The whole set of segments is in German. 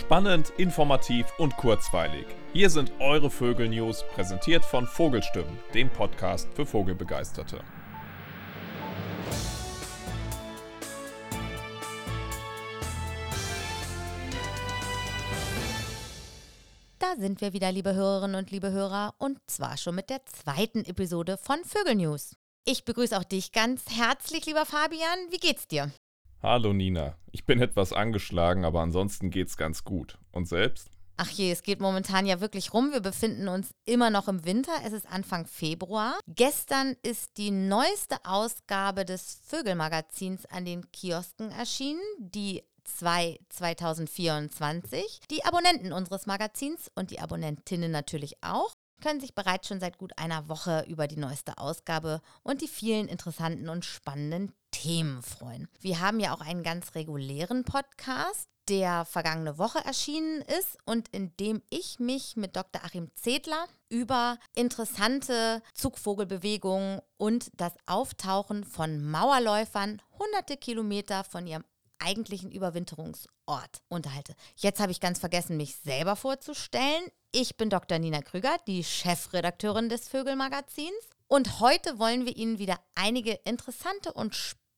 Spannend, informativ und kurzweilig. Hier sind eure Vögel-News, präsentiert von Vogelstimmen, dem Podcast für Vogelbegeisterte. Da sind wir wieder, liebe Hörerinnen und liebe Hörer, und zwar schon mit der zweiten Episode von Vögel News. Ich begrüße auch dich ganz herzlich, lieber Fabian. Wie geht's dir? Hallo Nina, ich bin etwas angeschlagen, aber ansonsten geht's ganz gut. Und selbst? Ach je, es geht momentan ja wirklich rum. Wir befinden uns immer noch im Winter. Es ist Anfang Februar. Gestern ist die neueste Ausgabe des Vögelmagazins an den Kiosken erschienen, die 2 2024. Die Abonnenten unseres Magazins und die Abonnentinnen natürlich auch können sich bereits schon seit gut einer Woche über die neueste Ausgabe und die vielen interessanten und spannenden Themen freuen. Wir haben ja auch einen ganz regulären Podcast, der vergangene Woche erschienen ist und in dem ich mich mit Dr. Achim Zedler über interessante Zugvogelbewegungen und das Auftauchen von Mauerläufern hunderte Kilometer von ihrem eigentlichen Überwinterungsort unterhalte. Jetzt habe ich ganz vergessen, mich selber vorzustellen. Ich bin Dr. Nina Krüger, die Chefredakteurin des Vögelmagazins. Und heute wollen wir Ihnen wieder einige interessante und spannende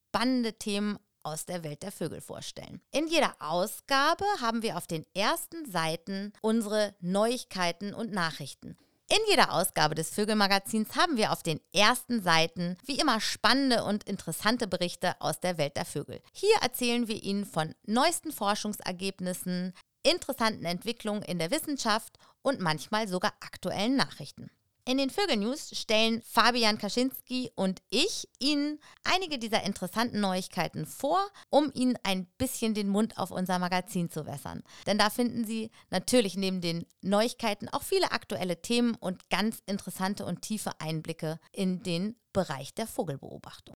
Themen aus der Welt der Vögel vorstellen. In jeder Ausgabe haben wir auf den ersten Seiten unsere Neuigkeiten und Nachrichten. In jeder Ausgabe des Vögelmagazins haben wir auf den ersten Seiten wie immer spannende und interessante Berichte aus der Welt der Vögel. Hier erzählen wir Ihnen von neuesten Forschungsergebnissen, interessanten Entwicklungen in der Wissenschaft und manchmal sogar aktuellen Nachrichten. In den Vögelnews stellen Fabian Kaczynski und ich Ihnen einige dieser interessanten Neuigkeiten vor, um Ihnen ein bisschen den Mund auf unser Magazin zu wässern. Denn da finden Sie natürlich neben den Neuigkeiten auch viele aktuelle Themen und ganz interessante und tiefe Einblicke in den Bereich der Vogelbeobachtung.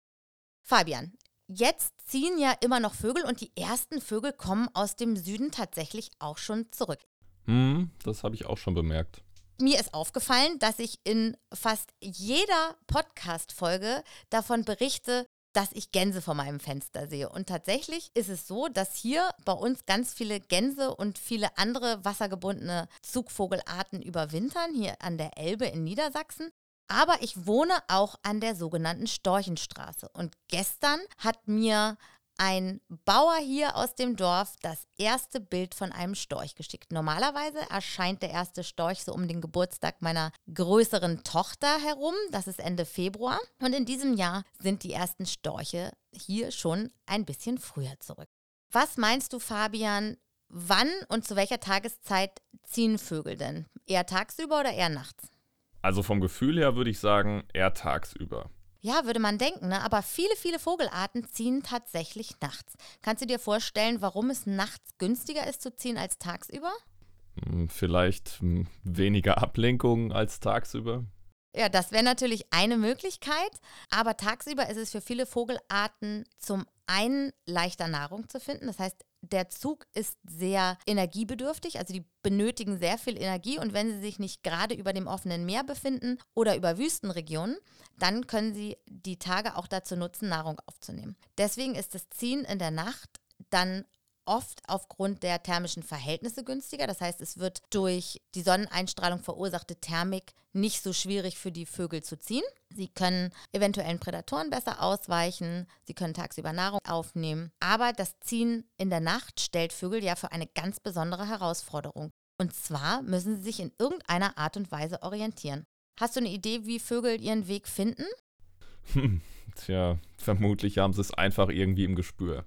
Fabian, jetzt ziehen ja immer noch Vögel und die ersten Vögel kommen aus dem Süden tatsächlich auch schon zurück. Hm, das habe ich auch schon bemerkt mir ist aufgefallen, dass ich in fast jeder Podcast-Folge davon berichte, dass ich Gänse vor meinem Fenster sehe. Und tatsächlich ist es so, dass hier bei uns ganz viele Gänse und viele andere wassergebundene Zugvogelarten überwintern, hier an der Elbe in Niedersachsen. Aber ich wohne auch an der sogenannten Storchenstraße. Und gestern hat mir ein Bauer hier aus dem Dorf das erste Bild von einem Storch geschickt. Normalerweise erscheint der erste Storch so um den Geburtstag meiner größeren Tochter herum. Das ist Ende Februar. Und in diesem Jahr sind die ersten Storche hier schon ein bisschen früher zurück. Was meinst du, Fabian? Wann und zu welcher Tageszeit ziehen Vögel denn? Eher tagsüber oder eher nachts? Also vom Gefühl her würde ich sagen, eher tagsüber. Ja, würde man denken, ne? aber viele, viele Vogelarten ziehen tatsächlich nachts. Kannst du dir vorstellen, warum es nachts günstiger ist zu ziehen als tagsüber? Hm, vielleicht hm, weniger Ablenkung als tagsüber. Ja, das wäre natürlich eine Möglichkeit, aber tagsüber ist es für viele Vogelarten zum einen leichter Nahrung zu finden. Das heißt, der Zug ist sehr energiebedürftig, also die benötigen sehr viel Energie und wenn sie sich nicht gerade über dem offenen Meer befinden oder über Wüstenregionen, dann können sie die Tage auch dazu nutzen, Nahrung aufzunehmen. Deswegen ist das Ziehen in der Nacht dann oft aufgrund der thermischen Verhältnisse günstiger. Das heißt, es wird durch die Sonneneinstrahlung verursachte Thermik nicht so schwierig für die Vögel zu ziehen. Sie können eventuellen Prädatoren besser ausweichen, sie können tagsüber Nahrung aufnehmen. Aber das Ziehen in der Nacht stellt Vögel ja für eine ganz besondere Herausforderung. Und zwar müssen sie sich in irgendeiner Art und Weise orientieren. Hast du eine Idee, wie Vögel ihren Weg finden? Hm, tja, vermutlich haben sie es einfach irgendwie im Gespür.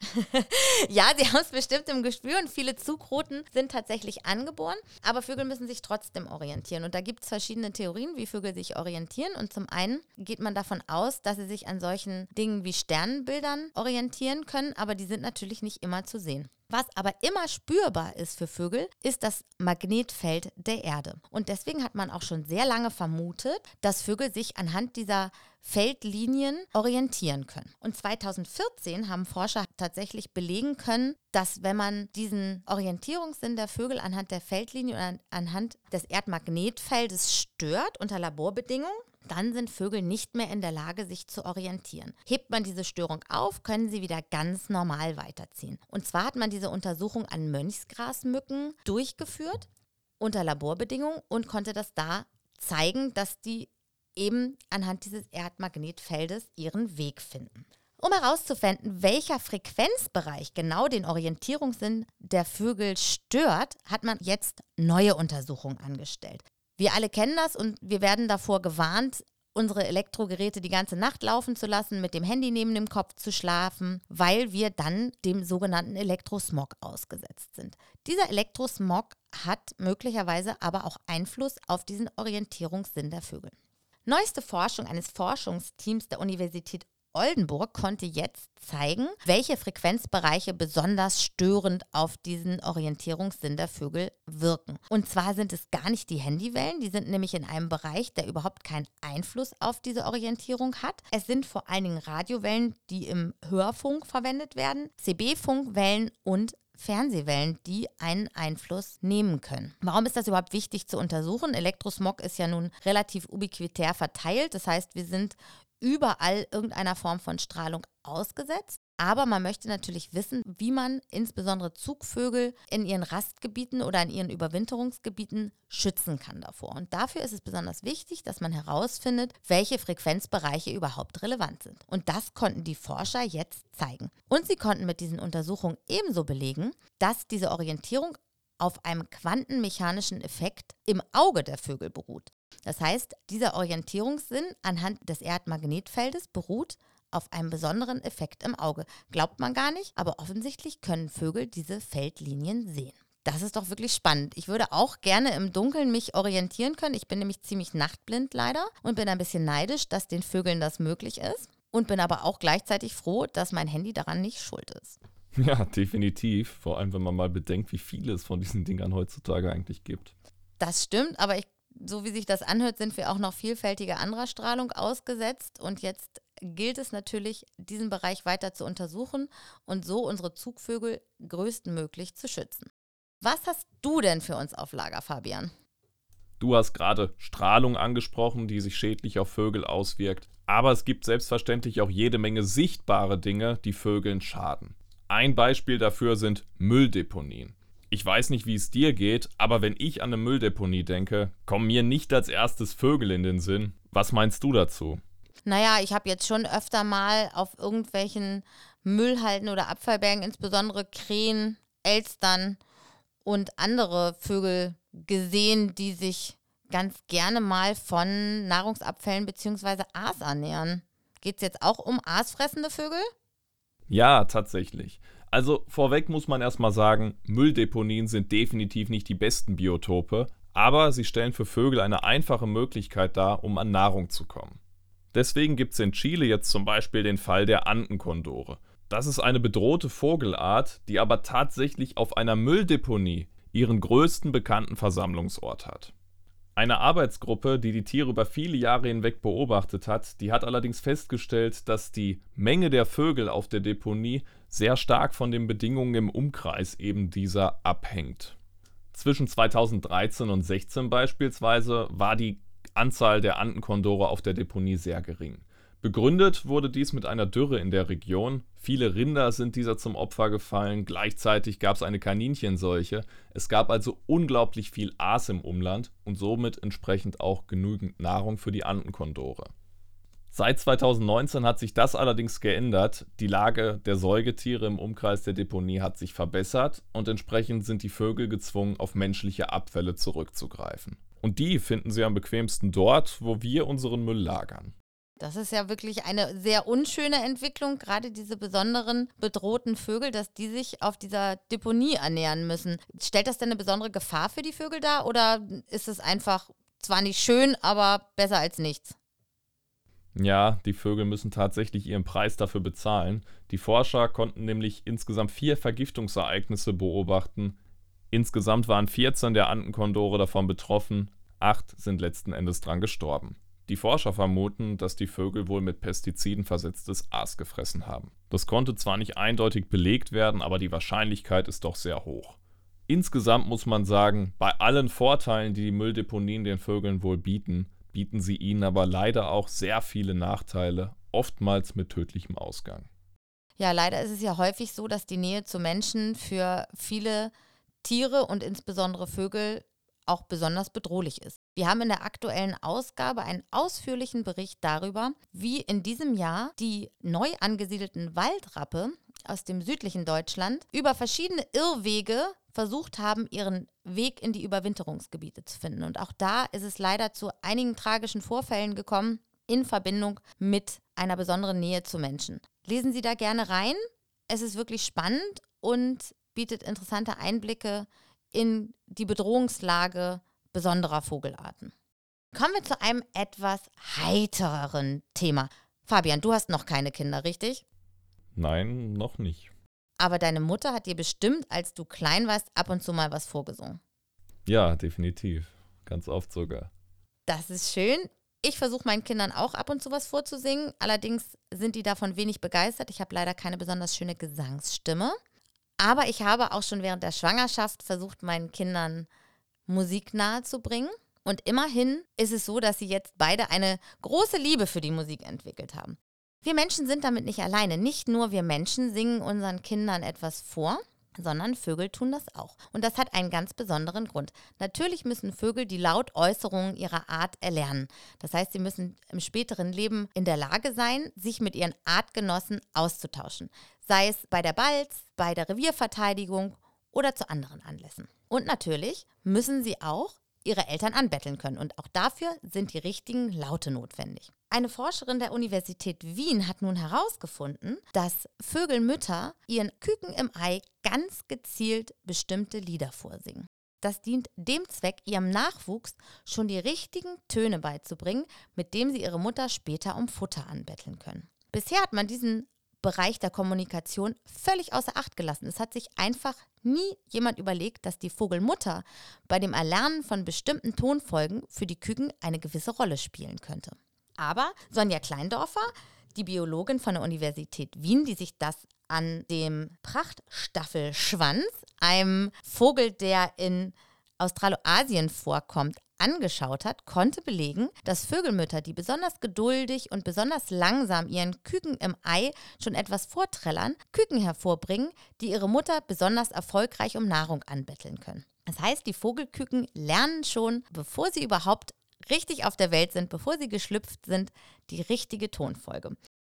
ja, sie haben es bestimmt im Gespür und viele Zugrouten sind tatsächlich angeboren, aber Vögel müssen sich trotzdem orientieren. Und da gibt es verschiedene Theorien, wie Vögel sich orientieren. Und zum einen geht man davon aus, dass sie sich an solchen Dingen wie Sternenbildern orientieren können, aber die sind natürlich nicht immer zu sehen. Was aber immer spürbar ist für Vögel, ist das Magnetfeld der Erde. Und deswegen hat man auch schon sehr lange vermutet, dass Vögel sich anhand dieser Feldlinien orientieren können. Und 2014 haben Forscher tatsächlich belegen können, dass wenn man diesen Orientierungssinn der Vögel anhand der Feldlinie oder anhand des Erdmagnetfeldes stört unter Laborbedingungen, dann sind Vögel nicht mehr in der Lage, sich zu orientieren. Hebt man diese Störung auf, können sie wieder ganz normal weiterziehen. Und zwar hat man diese Untersuchung an Mönchsgrasmücken durchgeführt unter Laborbedingungen und konnte das da zeigen, dass die eben anhand dieses Erdmagnetfeldes ihren Weg finden. Um herauszufinden, welcher Frequenzbereich genau den Orientierungssinn der Vögel stört, hat man jetzt neue Untersuchungen angestellt. Wir alle kennen das und wir werden davor gewarnt, unsere Elektrogeräte die ganze Nacht laufen zu lassen, mit dem Handy neben dem Kopf zu schlafen, weil wir dann dem sogenannten Elektrosmog ausgesetzt sind. Dieser Elektrosmog hat möglicherweise aber auch Einfluss auf diesen Orientierungssinn der Vögel. Neueste Forschung eines Forschungsteams der Universität Oldenburg konnte jetzt zeigen, welche Frequenzbereiche besonders störend auf diesen Orientierungssinn der Vögel wirken. Und zwar sind es gar nicht die Handywellen, die sind nämlich in einem Bereich, der überhaupt keinen Einfluss auf diese Orientierung hat. Es sind vor allen Dingen Radiowellen, die im Hörfunk verwendet werden, CB-Funkwellen und Fernsehwellen, die einen Einfluss nehmen können. Warum ist das überhaupt wichtig zu untersuchen? Elektrosmog ist ja nun relativ ubiquitär verteilt. Das heißt, wir sind überall irgendeiner Form von Strahlung ausgesetzt. Aber man möchte natürlich wissen, wie man insbesondere Zugvögel in ihren Rastgebieten oder in ihren Überwinterungsgebieten schützen kann davor. Und dafür ist es besonders wichtig, dass man herausfindet, welche Frequenzbereiche überhaupt relevant sind. Und das konnten die Forscher jetzt zeigen. Und sie konnten mit diesen Untersuchungen ebenso belegen, dass diese Orientierung auf einem quantenmechanischen Effekt im Auge der Vögel beruht. Das heißt, dieser Orientierungssinn anhand des Erdmagnetfeldes beruht auf einem besonderen Effekt im Auge. Glaubt man gar nicht, aber offensichtlich können Vögel diese Feldlinien sehen. Das ist doch wirklich spannend. Ich würde auch gerne im Dunkeln mich orientieren können. Ich bin nämlich ziemlich nachtblind leider und bin ein bisschen neidisch, dass den Vögeln das möglich ist. Und bin aber auch gleichzeitig froh, dass mein Handy daran nicht schuld ist. Ja, definitiv. Vor allem, wenn man mal bedenkt, wie viele es von diesen Dingern heutzutage eigentlich gibt. Das stimmt, aber ich so wie sich das anhört, sind wir auch noch vielfältiger anderer Strahlung ausgesetzt. Und jetzt gilt es natürlich, diesen Bereich weiter zu untersuchen und so unsere Zugvögel größtmöglich zu schützen. Was hast du denn für uns auf Lager, Fabian? Du hast gerade Strahlung angesprochen, die sich schädlich auf Vögel auswirkt. Aber es gibt selbstverständlich auch jede Menge sichtbare Dinge, die Vögeln schaden. Ein Beispiel dafür sind Mülldeponien. Ich weiß nicht, wie es dir geht, aber wenn ich an eine Mülldeponie denke, kommen mir nicht als erstes Vögel in den Sinn. Was meinst du dazu? Naja, ich habe jetzt schon öfter mal auf irgendwelchen Müllhalten oder Abfallbergen, insbesondere Krähen, Elstern und andere Vögel gesehen, die sich ganz gerne mal von Nahrungsabfällen bzw. Aas ernähren. Geht es jetzt auch um aasfressende Vögel? Ja, tatsächlich. Also vorweg muss man erstmal sagen, Mülldeponien sind definitiv nicht die besten Biotope, aber sie stellen für Vögel eine einfache Möglichkeit dar, um an Nahrung zu kommen. Deswegen gibt es in Chile jetzt zum Beispiel den Fall der Andenkondore. Das ist eine bedrohte Vogelart, die aber tatsächlich auf einer Mülldeponie ihren größten bekannten Versammlungsort hat. Eine Arbeitsgruppe, die die Tiere über viele Jahre hinweg beobachtet hat, die hat allerdings festgestellt, dass die Menge der Vögel auf der Deponie sehr stark von den Bedingungen im Umkreis eben dieser abhängt. Zwischen 2013 und 2016 beispielsweise war die Anzahl der Andenkondore auf der Deponie sehr gering. Begründet wurde dies mit einer Dürre in der Region. Viele Rinder sind dieser zum Opfer gefallen. Gleichzeitig gab es eine Kaninchenseuche. Es gab also unglaublich viel Aas im Umland und somit entsprechend auch genügend Nahrung für die Andenkondore. Seit 2019 hat sich das allerdings geändert. Die Lage der Säugetiere im Umkreis der Deponie hat sich verbessert und entsprechend sind die Vögel gezwungen, auf menschliche Abfälle zurückzugreifen. Und die finden sie am bequemsten dort, wo wir unseren Müll lagern. Das ist ja wirklich eine sehr unschöne Entwicklung, gerade diese besonderen bedrohten Vögel, dass die sich auf dieser Deponie ernähren müssen. Stellt das denn eine besondere Gefahr für die Vögel dar oder ist es einfach zwar nicht schön, aber besser als nichts? Ja, die Vögel müssen tatsächlich ihren Preis dafür bezahlen. Die Forscher konnten nämlich insgesamt vier Vergiftungsereignisse beobachten. Insgesamt waren 14 der Andenkondore davon betroffen, acht sind letzten Endes dran gestorben. Die Forscher vermuten, dass die Vögel wohl mit Pestiziden versetztes Aas gefressen haben. Das konnte zwar nicht eindeutig belegt werden, aber die Wahrscheinlichkeit ist doch sehr hoch. Insgesamt muss man sagen, bei allen Vorteilen, die die Mülldeponien den Vögeln wohl bieten, bieten sie ihnen aber leider auch sehr viele Nachteile, oftmals mit tödlichem Ausgang. Ja, leider ist es ja häufig so, dass die Nähe zu Menschen für viele Tiere und insbesondere Vögel auch besonders bedrohlich ist. Wir haben in der aktuellen Ausgabe einen ausführlichen Bericht darüber, wie in diesem Jahr die neu angesiedelten Waldrappe aus dem südlichen Deutschland über verschiedene Irrwege versucht haben, ihren Weg in die Überwinterungsgebiete zu finden. Und auch da ist es leider zu einigen tragischen Vorfällen gekommen in Verbindung mit einer besonderen Nähe zu Menschen. Lesen Sie da gerne rein. Es ist wirklich spannend und bietet interessante Einblicke in die Bedrohungslage besonderer Vogelarten. Kommen wir zu einem etwas heitereren Thema. Fabian, du hast noch keine Kinder, richtig? Nein, noch nicht. Aber deine Mutter hat dir bestimmt, als du klein warst, ab und zu mal was vorgesungen. Ja, definitiv. Ganz oft sogar. Das ist schön. Ich versuche meinen Kindern auch ab und zu was vorzusingen. Allerdings sind die davon wenig begeistert. Ich habe leider keine besonders schöne Gesangsstimme. Aber ich habe auch schon während der Schwangerschaft versucht, meinen Kindern Musik nahezubringen. Und immerhin ist es so, dass sie jetzt beide eine große Liebe für die Musik entwickelt haben. Wir Menschen sind damit nicht alleine. Nicht nur wir Menschen singen unseren Kindern etwas vor, sondern Vögel tun das auch. Und das hat einen ganz besonderen Grund. Natürlich müssen Vögel die Lautäußerungen ihrer Art erlernen. Das heißt, sie müssen im späteren Leben in der Lage sein, sich mit ihren Artgenossen auszutauschen. Sei es bei der Balz, bei der Revierverteidigung oder zu anderen Anlässen. Und natürlich müssen sie auch ihre Eltern anbetteln können. Und auch dafür sind die richtigen Laute notwendig. Eine Forscherin der Universität Wien hat nun herausgefunden, dass Vögelmütter ihren Küken im Ei ganz gezielt bestimmte Lieder vorsingen. Das dient dem Zweck, ihrem Nachwuchs schon die richtigen Töne beizubringen, mit dem sie ihre Mutter später um Futter anbetteln können. Bisher hat man diesen Bereich der Kommunikation völlig außer Acht gelassen. Es hat sich einfach nie jemand überlegt, dass die Vogelmutter bei dem Erlernen von bestimmten Tonfolgen für die Küken eine gewisse Rolle spielen könnte. Aber Sonja Kleindorfer, die Biologin von der Universität Wien, die sich das an dem Prachtstaffelschwanz, einem Vogel, der in Australoasien vorkommt, angeschaut hat, konnte belegen, dass Vögelmütter, die besonders geduldig und besonders langsam ihren Küken im Ei schon etwas vorträllern, Küken hervorbringen, die ihre Mutter besonders erfolgreich um Nahrung anbetteln können. Das heißt, die Vogelküken lernen schon, bevor sie überhaupt richtig auf der Welt sind, bevor sie geschlüpft sind, die richtige Tonfolge.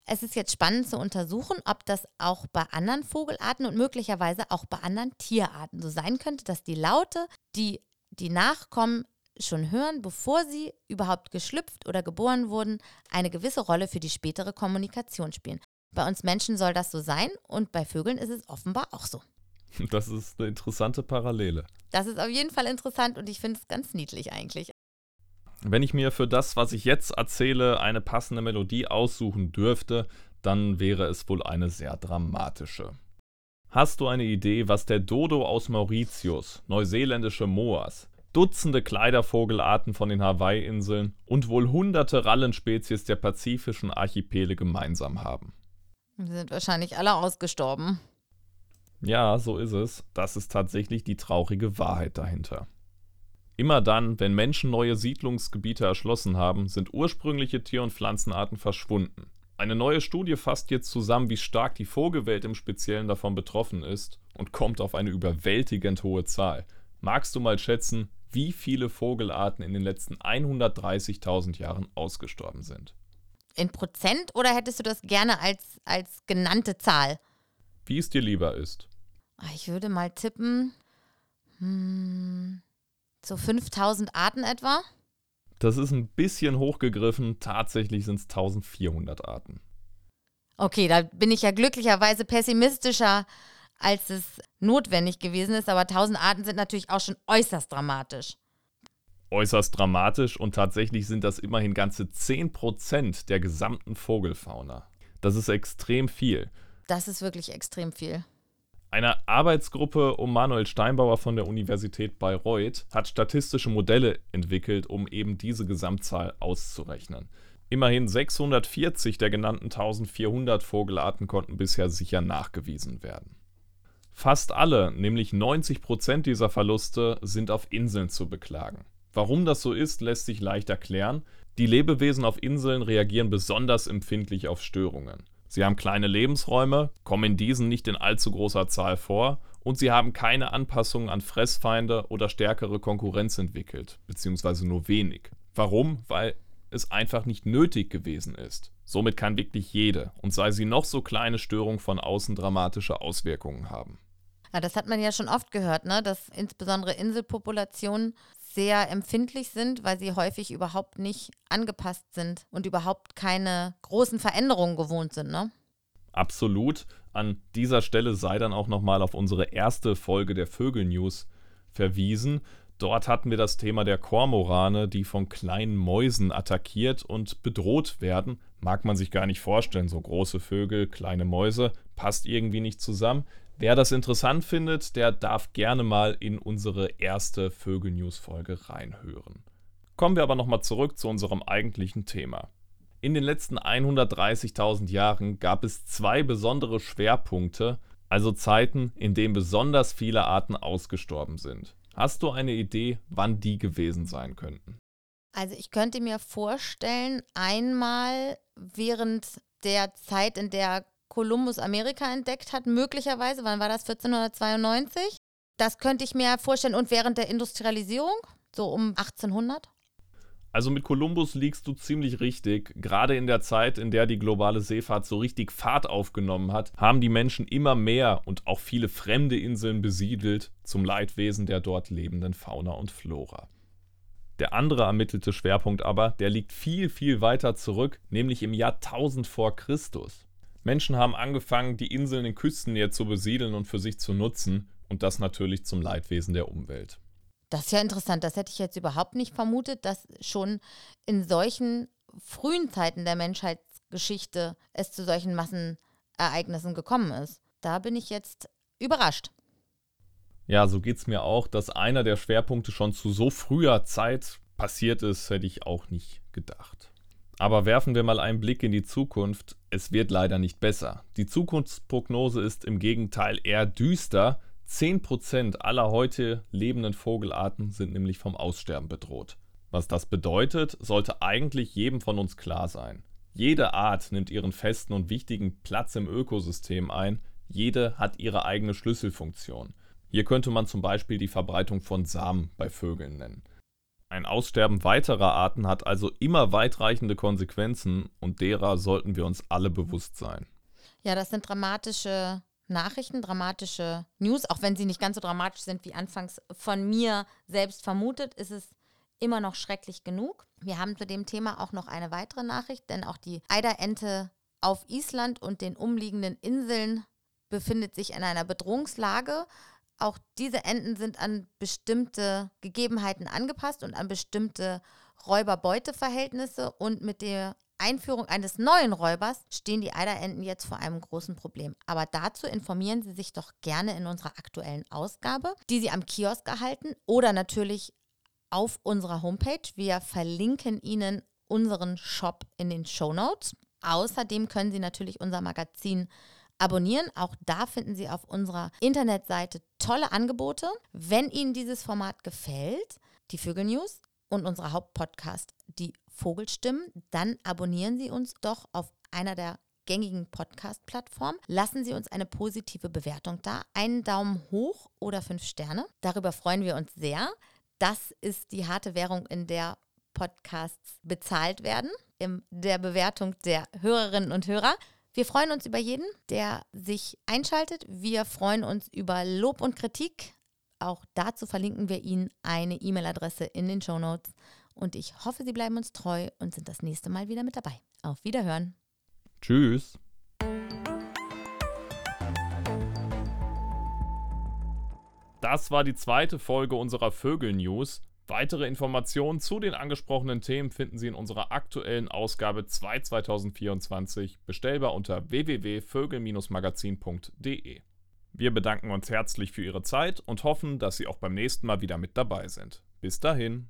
Es ist jetzt spannend zu untersuchen, ob das auch bei anderen Vogelarten und möglicherweise auch bei anderen Tierarten so sein könnte, dass die Laute, die die Nachkommen schon hören, bevor sie überhaupt geschlüpft oder geboren wurden, eine gewisse Rolle für die spätere Kommunikation spielen. Bei uns Menschen soll das so sein und bei Vögeln ist es offenbar auch so. Das ist eine interessante Parallele. Das ist auf jeden Fall interessant und ich finde es ganz niedlich eigentlich. Wenn ich mir für das, was ich jetzt erzähle, eine passende Melodie aussuchen dürfte, dann wäre es wohl eine sehr dramatische. Hast du eine Idee, was der Dodo aus Mauritius, neuseeländische Moas, Dutzende Kleidervogelarten von den Hawaii-Inseln und wohl hunderte Rallenspezies der pazifischen Archipele gemeinsam haben? Sie sind wahrscheinlich alle ausgestorben. Ja, so ist es. Das ist tatsächlich die traurige Wahrheit dahinter. Immer dann, wenn Menschen neue Siedlungsgebiete erschlossen haben, sind ursprüngliche Tier- und Pflanzenarten verschwunden. Eine neue Studie fasst jetzt zusammen, wie stark die Vogelwelt im Speziellen davon betroffen ist und kommt auf eine überwältigend hohe Zahl. Magst du mal schätzen, wie viele Vogelarten in den letzten 130.000 Jahren ausgestorben sind? In Prozent oder hättest du das gerne als, als genannte Zahl? Wie es dir lieber ist. Ich würde mal tippen, hm, so 5000 Arten etwa? Das ist ein bisschen hochgegriffen. Tatsächlich sind es 1400 Arten. Okay, da bin ich ja glücklicherweise pessimistischer, als es notwendig gewesen ist. Aber 1000 Arten sind natürlich auch schon äußerst dramatisch. Äußerst dramatisch und tatsächlich sind das immerhin ganze 10% der gesamten Vogelfauna. Das ist extrem viel. Das ist wirklich extrem viel. Eine Arbeitsgruppe um Manuel Steinbauer von der Universität Bayreuth hat statistische Modelle entwickelt, um eben diese Gesamtzahl auszurechnen. Immerhin 640 der genannten 1400 Vogelarten konnten bisher sicher nachgewiesen werden. Fast alle, nämlich 90 Prozent dieser Verluste, sind auf Inseln zu beklagen. Warum das so ist, lässt sich leicht erklären. Die Lebewesen auf Inseln reagieren besonders empfindlich auf Störungen. Sie haben kleine Lebensräume, kommen in diesen nicht in allzu großer Zahl vor und sie haben keine Anpassungen an Fressfeinde oder stärkere Konkurrenz entwickelt, beziehungsweise nur wenig. Warum? Weil es einfach nicht nötig gewesen ist. Somit kann wirklich jede, und sei sie noch so kleine Störung von außen dramatische Auswirkungen haben. Ja, das hat man ja schon oft gehört, ne? dass insbesondere Inselpopulationen sehr empfindlich sind, weil sie häufig überhaupt nicht angepasst sind und überhaupt keine großen Veränderungen gewohnt sind. Ne? Absolut. An dieser Stelle sei dann auch nochmal auf unsere erste Folge der Vögel-News verwiesen. Dort hatten wir das Thema der Kormorane, die von kleinen Mäusen attackiert und bedroht werden. Mag man sich gar nicht vorstellen, so große Vögel, kleine Mäuse, passt irgendwie nicht zusammen. Wer das interessant findet, der darf gerne mal in unsere erste Vögel-News-Folge reinhören. Kommen wir aber nochmal zurück zu unserem eigentlichen Thema. In den letzten 130.000 Jahren gab es zwei besondere Schwerpunkte, also Zeiten, in denen besonders viele Arten ausgestorben sind. Hast du eine Idee, wann die gewesen sein könnten? Also ich könnte mir vorstellen, einmal während der Zeit, in der Kolumbus Amerika entdeckt hat, möglicherweise, wann war das, 1492? Das könnte ich mir vorstellen. Und während der Industrialisierung, so um 1800? Also mit Kolumbus liegst du ziemlich richtig. Gerade in der Zeit, in der die globale Seefahrt so richtig Fahrt aufgenommen hat, haben die Menschen immer mehr und auch viele fremde Inseln besiedelt, zum Leidwesen der dort lebenden Fauna und Flora. Der andere ermittelte Schwerpunkt aber, der liegt viel, viel weiter zurück, nämlich im Jahr 1000 vor Christus. Menschen haben angefangen, die Inseln in Küstennähe zu besiedeln und für sich zu nutzen und das natürlich zum Leidwesen der Umwelt. Das ist ja interessant. Das hätte ich jetzt überhaupt nicht vermutet, dass schon in solchen frühen Zeiten der Menschheitsgeschichte es zu solchen Massenereignissen gekommen ist. Da bin ich jetzt überrascht. Ja, so geht es mir auch, dass einer der Schwerpunkte schon zu so früher Zeit passiert ist, hätte ich auch nicht gedacht. Aber werfen wir mal einen Blick in die Zukunft. Es wird leider nicht besser. Die Zukunftsprognose ist im Gegenteil eher düster. 10% aller heute lebenden Vogelarten sind nämlich vom Aussterben bedroht. Was das bedeutet, sollte eigentlich jedem von uns klar sein. Jede Art nimmt ihren festen und wichtigen Platz im Ökosystem ein, jede hat ihre eigene Schlüsselfunktion. Hier könnte man zum Beispiel die Verbreitung von Samen bei Vögeln nennen. Ein Aussterben weiterer Arten hat also immer weitreichende Konsequenzen und derer sollten wir uns alle bewusst sein. Ja, das sind dramatische Nachrichten, dramatische News, auch wenn sie nicht ganz so dramatisch sind wie anfangs von mir selbst vermutet, ist es immer noch schrecklich genug. Wir haben zu dem Thema auch noch eine weitere Nachricht, denn auch die Eiderente auf Island und den umliegenden Inseln befindet sich in einer Bedrohungslage. Auch diese Enten sind an bestimmte Gegebenheiten angepasst und an bestimmte Räuber-Beute-Verhältnisse und mit der Einführung eines neuen Räubers stehen die Eiderenten jetzt vor einem großen Problem. Aber dazu informieren Sie sich doch gerne in unserer aktuellen Ausgabe, die Sie am Kiosk erhalten oder natürlich auf unserer Homepage. Wir verlinken Ihnen unseren Shop in den Show Notes. Außerdem können Sie natürlich unser Magazin abonnieren. Auch da finden Sie auf unserer Internetseite tolle Angebote. Wenn Ihnen dieses Format gefällt, die Vögel News und unser Hauptpodcast, die Vogelstimmen, dann abonnieren Sie uns doch auf einer der gängigen Podcast-Plattformen. Lassen Sie uns eine positive Bewertung da, einen Daumen hoch oder fünf Sterne. Darüber freuen wir uns sehr. Das ist die harte Währung, in der Podcasts bezahlt werden, in der Bewertung der Hörerinnen und Hörer. Wir freuen uns über jeden, der sich einschaltet. Wir freuen uns über Lob und Kritik. Auch dazu verlinken wir Ihnen eine E-Mail-Adresse in den Show Notes. Und ich hoffe, Sie bleiben uns treu und sind das nächste Mal wieder mit dabei. Auf Wiederhören. Tschüss. Das war die zweite Folge unserer Vögel-News. Weitere Informationen zu den angesprochenen Themen finden Sie in unserer aktuellen Ausgabe 2 2024, bestellbar unter www.vögel-magazin.de. Wir bedanken uns herzlich für Ihre Zeit und hoffen, dass Sie auch beim nächsten Mal wieder mit dabei sind. Bis dahin.